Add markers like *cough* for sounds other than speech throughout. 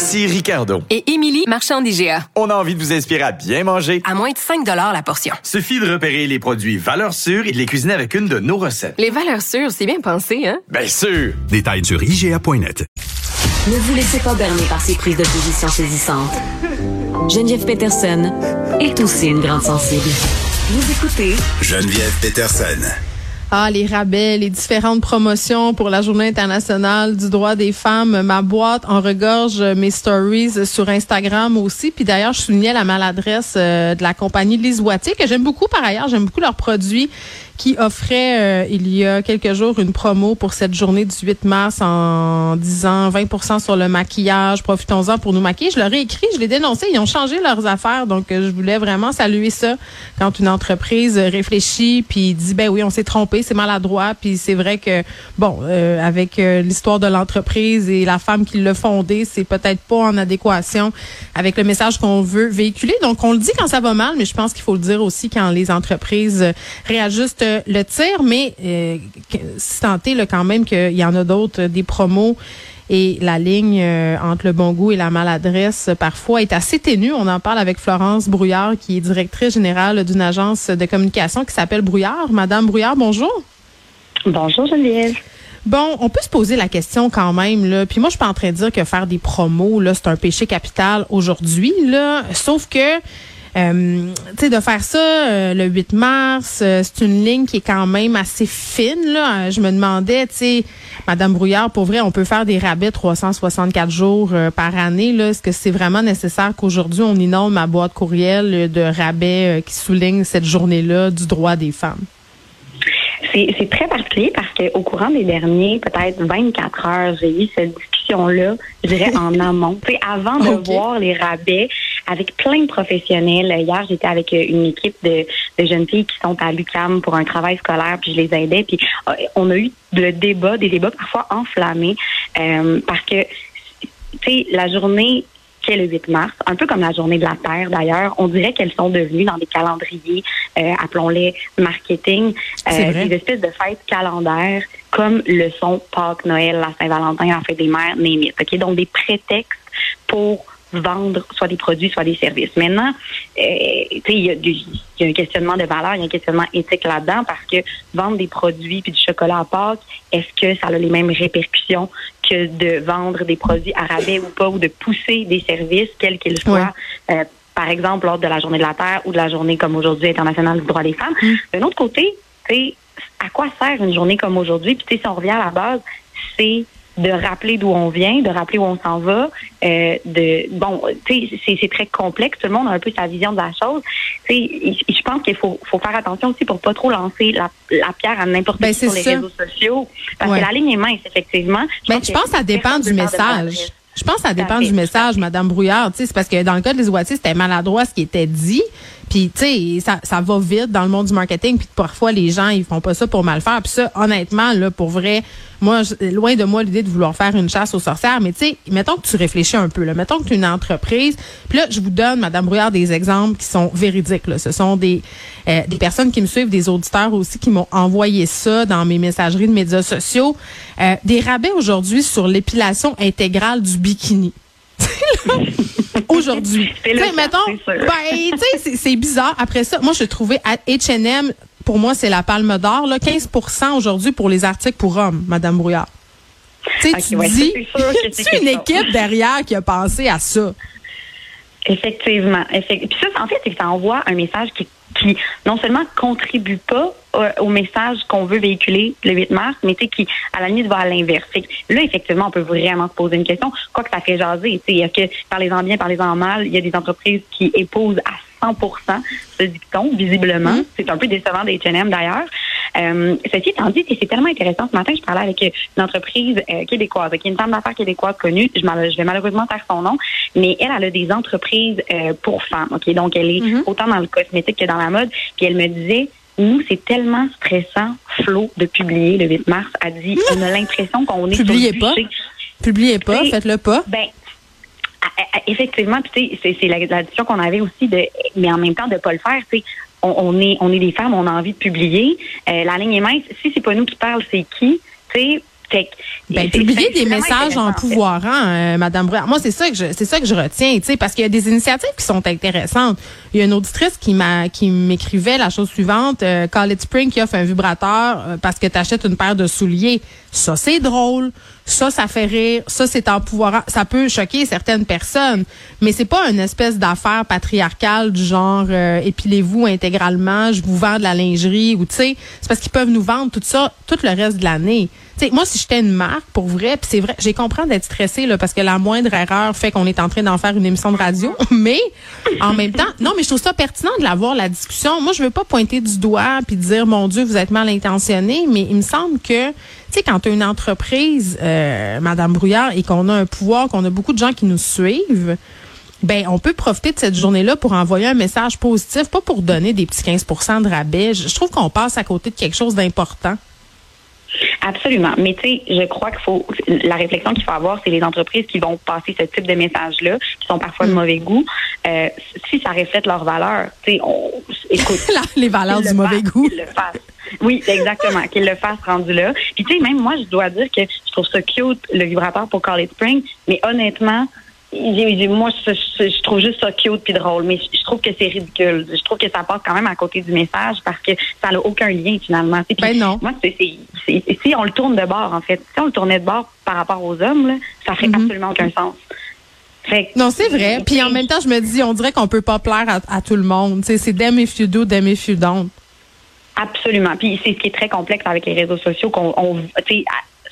Ici Ricardo. Et Émilie, marchand d'IGA. On a envie de vous inspirer à bien manger. À moins de 5 la portion. Suffit de repérer les produits valeurs sûres et de les cuisiner avec une de nos recettes. Les valeurs sûres, c'est bien pensé, hein? Bien sûr! Détails sur IGA.net. Ne vous laissez pas berner par ces prises de position saisissantes. Geneviève Peterson est aussi une grande sensible. Vous écoutez Geneviève Peterson. Ah, les rabais, les différentes promotions pour la Journée internationale du droit des femmes. Ma boîte en regorge mes stories sur Instagram aussi. Puis d'ailleurs, je soulignais la maladresse euh, de la compagnie Lise Wattier, que j'aime beaucoup par ailleurs. J'aime beaucoup leurs produits qui offrait euh, il y a quelques jours une promo pour cette journée du 8 mars en disant 20% sur le maquillage, profitons-en pour nous maquiller. Je leur ai écrit, je l'ai dénoncé, ils ont changé leurs affaires, donc euh, je voulais vraiment saluer ça quand une entreprise réfléchit puis dit ben oui, on s'est trompé, c'est maladroit, puis c'est vrai que bon, euh, avec l'histoire de l'entreprise et la femme qui l'a fondée, c'est peut-être pas en adéquation avec le message qu'on veut véhiculer. Donc on le dit quand ça va mal, mais je pense qu'il faut le dire aussi quand les entreprises réajustent le tir, mais euh, si tenté là, quand même qu'il y en a d'autres, des promos et la ligne euh, entre le bon goût et la maladresse parfois est assez ténue. On en parle avec Florence Brouillard, qui est directrice générale d'une agence de communication qui s'appelle Brouillard. Madame Brouillard, bonjour. Bonjour Geneviève. Bon, on peut se poser la question quand même là. Puis moi, je suis pas en train de dire que faire des promos là, c'est un péché capital aujourd'hui là. Sauf que euh, tu sais, de faire ça euh, le 8 mars, euh, c'est une ligne qui est quand même assez fine. Là. Je me demandais, tu sais, Madame Brouillard, pour vrai, on peut faire des rabais 364 jours par année. Là. Est-ce que c'est vraiment nécessaire qu'aujourd'hui, on inonde ma boîte courriel de rabais qui souligne cette journée-là du droit des femmes? C'est très particulier parce qu'au courant des derniers, peut-être 24 heures, j'ai eu cette discussion-là, je dirais, en *laughs* amont. sais, avant de voir les rabais avec plein de professionnels. Hier, j'étais avec une équipe de, jeunes filles qui sont à l'UCAM pour un travail scolaire, puis je les aidais. Puis euh, on a eu le débat, des débats parfois enflammés, euh, parce que, tu sais, la journée qu'est le 8 mars, un peu comme la journée de la Terre d'ailleurs. On dirait qu'elles sont devenues dans des calendriers, euh, appelons-les marketing, euh, des espèces de fêtes calendaires comme le sont Pâques, Noël, la Saint-Valentin, la fête des mères, Némite. OK? Donc des prétextes pour vendre soit des produits, soit des services. Maintenant, euh, il y, a un questionnement de valeur, il y a un questionnement éthique là-dedans parce que vendre des produits puis du chocolat à Pâques, est-ce que ça a les mêmes répercussions que de vendre des produits à rabais ou pas, ou de pousser des services, quels qu'ils soient, euh, par exemple lors de la Journée de la Terre ou de la Journée comme aujourd'hui internationale du droit des femmes? Mm. D'un autre côté, à quoi sert une journée comme aujourd'hui? Puis si on revient à la base, c'est de rappeler d'où on vient, de rappeler où on s'en va. Euh, de bon, tu sais, c'est très complexe. Tout le monde a un peu sa vision de la chose. Tu sais, je pense qu'il faut, faut faire attention aussi pour pas trop lancer la, la pierre à n'importe ben, qui sur les réseaux sociaux, parce que la ligne est mince effectivement. Je pense, je pense que ça dépend du message. Je pense que ça dépend du message, Madame Brouillard. C'est parce que dans le cas de les Oitiers, c'était maladroit ce qui était dit. Puis, tu sais, ça, ça va vite dans le monde du marketing. Puis parfois, les gens, ils font pas ça pour mal faire. Puis ça, honnêtement, là, pour vrai, moi, loin de moi l'idée de vouloir faire une chasse aux sorcières. Mais tu sais, mettons que tu réfléchis un peu. Là. Mettons que tu es une entreprise. Puis là, je vous donne, Madame Brouillard, des exemples qui sont véridiques. Là. Ce sont des, euh, des personnes qui me suivent, des auditeurs aussi, qui m'ont envoyé ça dans mes messageries de médias sociaux. Euh, des rabais aujourd'hui sur l'épilation intégrale du bikini. *laughs* aujourd'hui. *laughs* ben, c'est bizarre. Après ça, moi, je trouvais à H&M, pour moi, c'est la palme d'or, 15% aujourd'hui pour les articles pour hommes, Madame Brouillard. Tu dis, *laughs* c'est une équipe derrière qui a pensé à ça. Effectivement. Puis ça, en fait, c'est que ça envoie un message qui qui non seulement contribue pas au, message qu'on veut véhiculer le 8 mars, mais qui, à la limite, va à l'inverse. Là, effectivement, on peut vraiment se poser une question. Quoi que ça fait jaser, y a que parlez-en bien, parlez-en mal, il y a des entreprises qui épousent à 100% ce dicton, visiblement. Mm-hmm. C'est un peu décevant des H&M d'ailleurs. Euh, ceci étant dit, c'est tellement intéressant. Ce matin, je parlais avec une entreprise euh, québécoise, qui est une femme d'affaires québécoise connue. Je, je, vais malheureusement faire son nom, mais elle, elle a des entreprises euh, pour femmes. Ok, donc elle est mm-hmm. autant dans le cosmétique que dans la mode. Puis elle me disait, nous, c'est tellement stressant, Flo, de publier le 8 mars. Elle dit, on a l'impression qu'on est Publiez pas. Publiez pas, faites-le pas. Ben, effectivement, c'est la, la discussion qu'on avait aussi de, mais en même temps de pas le faire. Tu on, on, est on est des femmes, on a envie de publier. Euh, la ligne est mince. Si c'est pas nous qui parlent, c'est qui? Tu sais, ben, publier des messages en pouvoir, hein, Madame Brouillard. Moi, c'est ça que je, c'est ça que je retiens, tu sais, parce qu'il y a des initiatives qui sont intéressantes. Il y a une auditrice qui m'a, qui m'écrivait la chose suivante, euh, Call It Spring qui offre un vibrateur euh, parce que tu achètes une paire de souliers. Ça, c'est drôle. Ça, ça fait rire. Ça, c'est en pouvoir. Ça peut choquer certaines personnes, mais c'est pas une espèce d'affaire patriarcale du genre euh, épilez-vous intégralement, je vous vends de la lingerie ou tu sais, c'est parce qu'ils peuvent nous vendre tout ça tout le reste de l'année. Tu sais, moi, si j'étais une marque pour vrai, puis c'est vrai, j'ai compris d'être stressée là parce que la moindre erreur fait qu'on est en train d'en faire une émission de radio, *laughs* mais en même temps, non, mais je trouve ça pertinent de l'avoir la discussion. Moi, je veux pas pointer du doigt puis dire mon Dieu, vous êtes mal intentionné, mais il me semble que tu sais, quand tu as une entreprise, euh, Madame Brouillard, et qu'on a un pouvoir, qu'on a beaucoup de gens qui nous suivent, ben on peut profiter de cette journée-là pour envoyer un message positif, pas pour donner des petits 15% de rabais. Je trouve qu'on passe à côté de quelque chose d'important. Absolument. Mais tu sais, je crois qu'il faut la réflexion qu'il faut avoir, c'est les entreprises qui vont passer ce type de message-là, qui sont parfois de mm. mauvais goût. Euh, si ça reflète leurs valeurs, tu sais, écoute. *laughs* les valeurs du mauvais goût. Oui, exactement, qu'ils le fassent rendu là. Puis tu sais, même moi, je dois dire que je trouve ça cute, le vibrateur pour Call It Spring, mais honnêtement, moi, je, trouve juste ça cute puis drôle, mais je, trouve que c'est ridicule. Je trouve que ça passe quand même à côté du message parce que ça n'a aucun lien finalement. ben non. Moi, c'est, si on le tourne de bord, en fait, si on le tournait de bord par rapport aux hommes, là, ça ferait mm-hmm. absolument aucun sens. Non, c'est vrai. Puis en même temps, je me dis, on dirait qu'on peut pas plaire à, tout le monde. c'est them if you do, them if you don't. Absolument. Puis c'est ce qui est très complexe avec les réseaux sociaux qu'on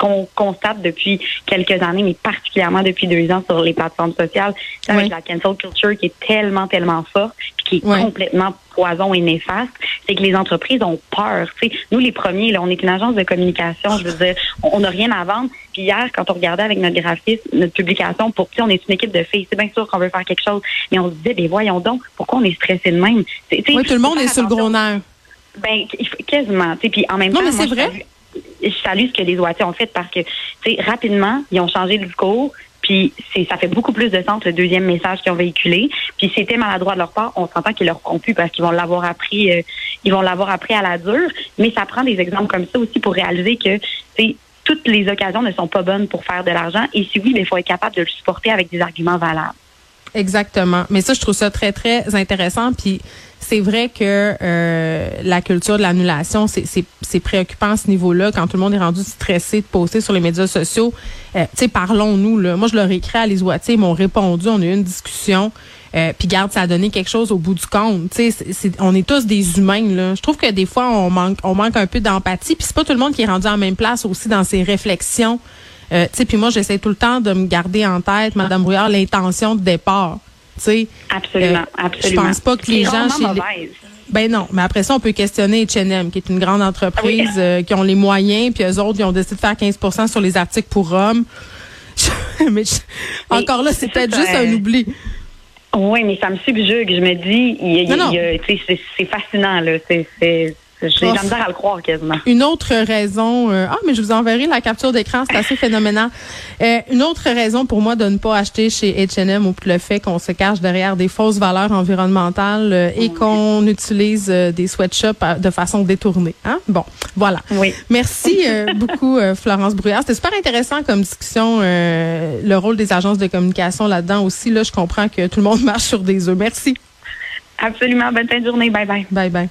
qu'on constate depuis quelques années, mais particulièrement depuis deux ans sur les plateformes sociales, avec la cancel culture qui est tellement, tellement forte, qui est complètement poison et néfaste, c'est que les entreprises ont peur. nous, les premiers, là, on est une agence de communication, je veux dire, on n'a rien à vendre. Puis hier, quand on regardait avec notre graphiste, notre publication, pour qui on est une équipe de filles, c'est bien sûr qu'on veut faire quelque chose, mais on se disait, ben voyons donc, pourquoi on est stressé de même? oui, tout le monde est sur le gros nerf. Ben, quasiment. Puis en même non, temps, mais c'est vrai je salue ce que les OAT ont fait parce que, rapidement, ils ont changé le discours. Puis c'est ça fait beaucoup plus de sens le deuxième message qu'ils ont véhiculé. Puis c'était maladroit de leur part, on s'entend qu'ils leur pu parce qu'ils vont l'avoir appris, euh, ils vont l'avoir appris à la dure. Mais ça prend des exemples comme ça aussi pour réaliser que toutes les occasions ne sont pas bonnes pour faire de l'argent. Et si oui, il faut être capable de le supporter avec des arguments valables. Exactement. Mais ça, je trouve ça très, très intéressant. Puis c'est vrai que euh, la culture de l'annulation, c'est préoccupant à ce niveau-là. Quand tout le monde est rendu stressé de poster sur les médias sociaux, euh, tu sais, parlons-nous. Moi, je leur ai écrit à les Oitiers, ils m'ont répondu, on a eu une discussion. Euh, puis garde, ça a donné quelque chose au bout du compte. Tu sais, on est tous des humains là. Je trouve que des fois on manque, on manque un peu d'empathie. Puis c'est pas tout le monde qui est rendu en même place aussi dans ses réflexions. Euh, tu sais, puis moi j'essaie tout le temps de me garder en tête, Madame Brouillard, l'intention de départ. Absolument, euh, absolument. Je pense pas que les gens chez Ben non, mais après ça, on peut questionner H&M, qui est une grande entreprise ah euh, qui ont les moyens, puis eux autres, ils ont décidé de faire 15% sur les articles pour hommes. *laughs* mais, encore là, c'est peut-être juste un oubli. Oui, mais ça me subjugue. Je me dis, c'est fascinant, là. C'est j'ai la misère à le croire quasiment. Une autre raison, euh, ah, mais je vous enverrai la capture d'écran, c'est assez phénoménal. Euh, une autre raison pour moi de ne pas acheter chez H&M ou le fait qu'on se cache derrière des fausses valeurs environnementales euh, et qu'on utilise des sweatshops de façon détournée. Hein? Bon, voilà. Oui. Merci *laughs* beaucoup, Florence Brouillard. C'était super intéressant comme discussion, le rôle des agences de communication là-dedans aussi. Là, je comprends que tout le monde *laughs* marche sur des œufs. Merci. Absolument. Bonne fin de journée. Bye bye. Bye bye.